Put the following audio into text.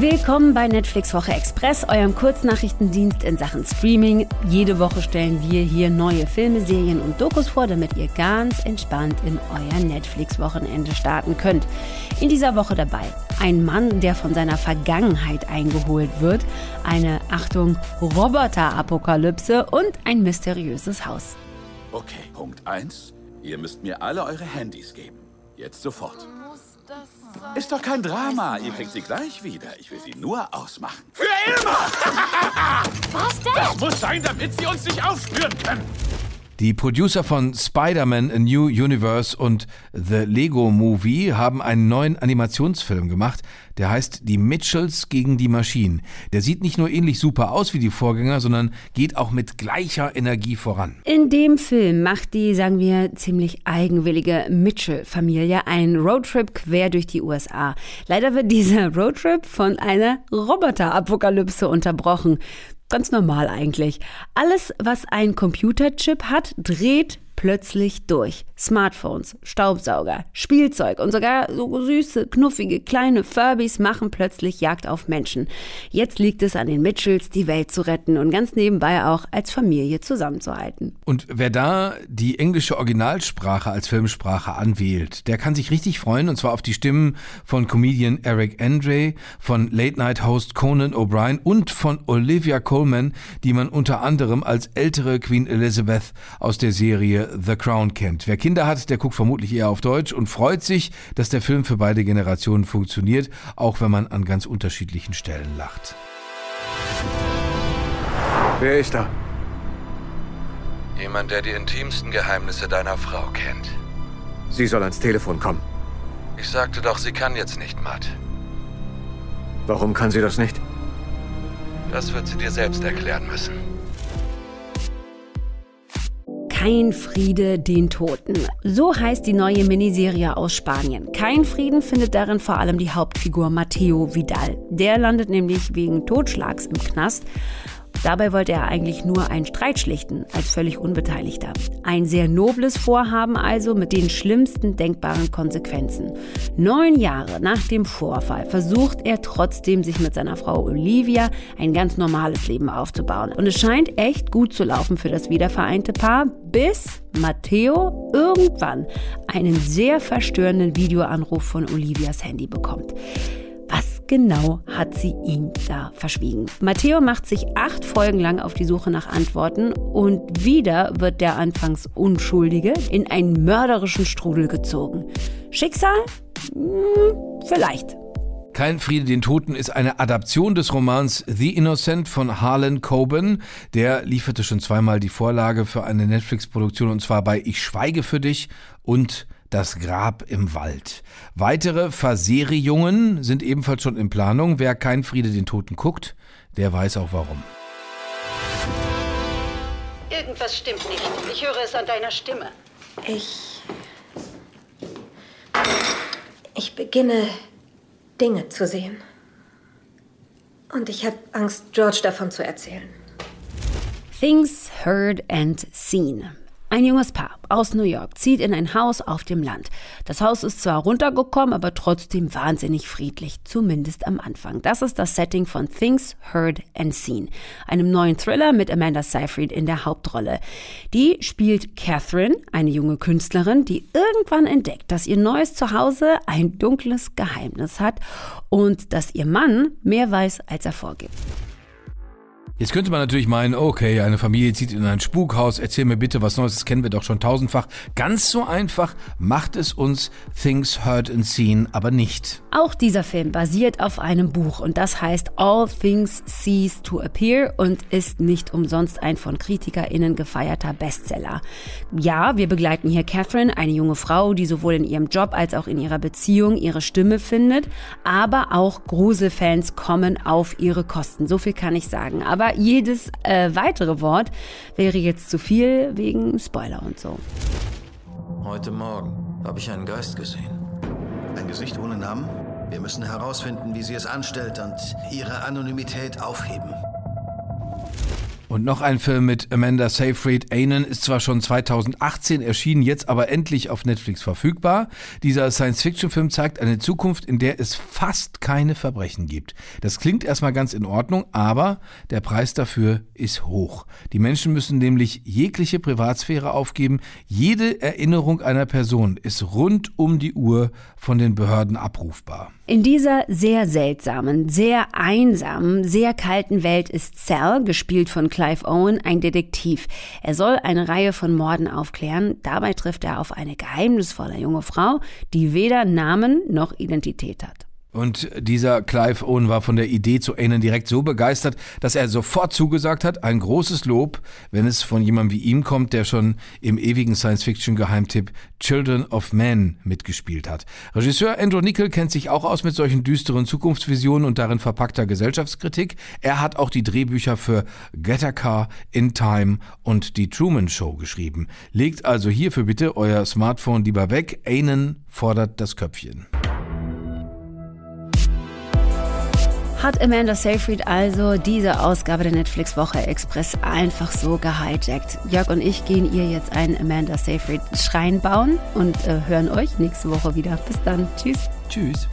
Willkommen bei Netflix Woche Express, eurem Kurznachrichtendienst in Sachen Streaming. Jede Woche stellen wir hier neue Filme, Serien und Dokus vor, damit ihr ganz entspannt in euer Netflix-Wochenende starten könnt. In dieser Woche dabei ein Mann, der von seiner Vergangenheit eingeholt wird, eine Achtung Roboter-Apokalypse und ein mysteriöses Haus. Okay, Punkt 1. Ihr müsst mir alle eure Handys geben. Jetzt sofort. Ist doch kein Drama. Ihr kriegt sie gleich wieder. Ich will sie nur ausmachen. Für immer! Was denn? Das muss sein, damit sie uns nicht aufspüren können. Die Producer von Spider-Man A New Universe und The Lego Movie haben einen neuen Animationsfilm gemacht, der heißt Die Mitchells gegen die Maschinen. Der sieht nicht nur ähnlich super aus wie die Vorgänger, sondern geht auch mit gleicher Energie voran. In dem Film macht die, sagen wir, ziemlich eigenwillige Mitchell-Familie einen Roadtrip quer durch die USA. Leider wird dieser Roadtrip von einer Roboter-Apokalypse unterbrochen. Ganz normal eigentlich. Alles, was ein Computerchip hat, dreht plötzlich durch. Smartphones, Staubsauger, Spielzeug und sogar so süße, knuffige kleine Furbies machen plötzlich Jagd auf Menschen. Jetzt liegt es an den Mitchells, die Welt zu retten und ganz nebenbei auch als Familie zusammenzuhalten. Und wer da die englische Originalsprache als Filmsprache anwählt, der kann sich richtig freuen und zwar auf die Stimmen von Comedian Eric Andre, von Late-Night-Host Conan O'Brien und von Olivia Colman, die man unter anderem als ältere Queen Elizabeth aus der Serie The Crown kennt. Wer Kinder hat, der guckt vermutlich eher auf Deutsch und freut sich, dass der Film für beide Generationen funktioniert, auch wenn man an ganz unterschiedlichen Stellen lacht. Wer ist da? Jemand, der die intimsten Geheimnisse deiner Frau kennt. Sie soll ans Telefon kommen. Ich sagte doch, sie kann jetzt nicht, Matt. Warum kann sie das nicht? Das wird sie dir selbst erklären müssen. Kein Friede den Toten. So heißt die neue Miniserie aus Spanien. Kein Frieden findet darin vor allem die Hauptfigur Matteo Vidal. Der landet nämlich wegen Totschlags im Knast. Dabei wollte er eigentlich nur einen Streit schlichten, als völlig Unbeteiligter. Ein sehr nobles Vorhaben also mit den schlimmsten denkbaren Konsequenzen. Neun Jahre nach dem Vorfall versucht er trotzdem, sich mit seiner Frau Olivia ein ganz normales Leben aufzubauen. Und es scheint echt gut zu laufen für das wiedervereinte Paar, bis Matteo irgendwann einen sehr verstörenden Videoanruf von Olivias Handy bekommt genau hat sie ihm da verschwiegen? Matteo macht sich acht Folgen lang auf die Suche nach Antworten und wieder wird der anfangs Unschuldige in einen mörderischen Strudel gezogen. Schicksal? Hm, vielleicht. Kein Friede den Toten ist eine Adaption des Romans The Innocent von Harlan Coben. Der lieferte schon zweimal die Vorlage für eine Netflix-Produktion und zwar bei Ich schweige für dich und das Grab im Wald. Weitere Verserierungen sind ebenfalls schon in Planung. Wer kein Friede den Toten guckt, der weiß auch warum. Irgendwas stimmt nicht. Ich höre es an deiner Stimme. Ich. Ich beginne Dinge zu sehen. Und ich habe Angst, George davon zu erzählen. Things Heard and Seen. Ein junges Paar aus New York zieht in ein Haus auf dem Land. Das Haus ist zwar runtergekommen, aber trotzdem wahnsinnig friedlich, zumindest am Anfang. Das ist das Setting von Things Heard and Seen, einem neuen Thriller mit Amanda Seyfried in der Hauptrolle. Die spielt Catherine, eine junge Künstlerin, die irgendwann entdeckt, dass ihr neues Zuhause ein dunkles Geheimnis hat und dass ihr Mann mehr weiß, als er vorgibt. Jetzt könnte man natürlich meinen, okay, eine Familie zieht in ein Spukhaus, erzähl mir bitte was Neues, das kennen wir doch schon tausendfach. Ganz so einfach macht es uns Things Heard and Seen aber nicht. Auch dieser Film basiert auf einem Buch und das heißt All Things Cease to Appear und ist nicht umsonst ein von KritikerInnen gefeierter Bestseller. Ja, wir begleiten hier Catherine, eine junge Frau, die sowohl in ihrem Job als auch in ihrer Beziehung ihre Stimme findet, aber auch Gruselfans kommen auf ihre Kosten. So viel kann ich sagen. Aber jedes äh, weitere Wort wäre jetzt zu viel wegen Spoiler und so. Heute Morgen habe ich einen Geist gesehen. Ein Gesicht ohne Namen? Wir müssen herausfinden, wie sie es anstellt und ihre Anonymität aufheben. Und noch ein Film mit Amanda Seyfried. Anen ist zwar schon 2018 erschienen, jetzt aber endlich auf Netflix verfügbar. Dieser Science-Fiction-Film zeigt eine Zukunft, in der es fast keine Verbrechen gibt. Das klingt erstmal ganz in Ordnung, aber der Preis dafür ist hoch. Die Menschen müssen nämlich jegliche Privatsphäre aufgeben. Jede Erinnerung einer Person ist rund um die Uhr von den Behörden abrufbar. In dieser sehr seltsamen, sehr einsamen, sehr kalten Welt ist Cell, gespielt von Clive Owen, ein Detektiv. Er soll eine Reihe von Morden aufklären. Dabei trifft er auf eine geheimnisvolle junge Frau, die weder Namen noch Identität hat. Und dieser Clive Owen war von der Idee zu Anen direkt so begeistert, dass er sofort zugesagt hat, ein großes Lob, wenn es von jemandem wie ihm kommt, der schon im ewigen Science-Fiction-Geheimtipp Children of Men mitgespielt hat. Regisseur Andrew Nickel kennt sich auch aus mit solchen düsteren Zukunftsvisionen und darin verpackter Gesellschaftskritik. Er hat auch die Drehbücher für Get a Car, In Time und die Truman Show geschrieben. Legt also hierfür bitte euer Smartphone lieber weg. Anen fordert das Köpfchen. Hat Amanda Seyfried also diese Ausgabe der Netflix Woche Express einfach so gehijackt? Jörg und ich gehen ihr jetzt einen Amanda Seyfried Schrein bauen und äh, hören euch nächste Woche wieder. Bis dann. Tschüss. Tschüss.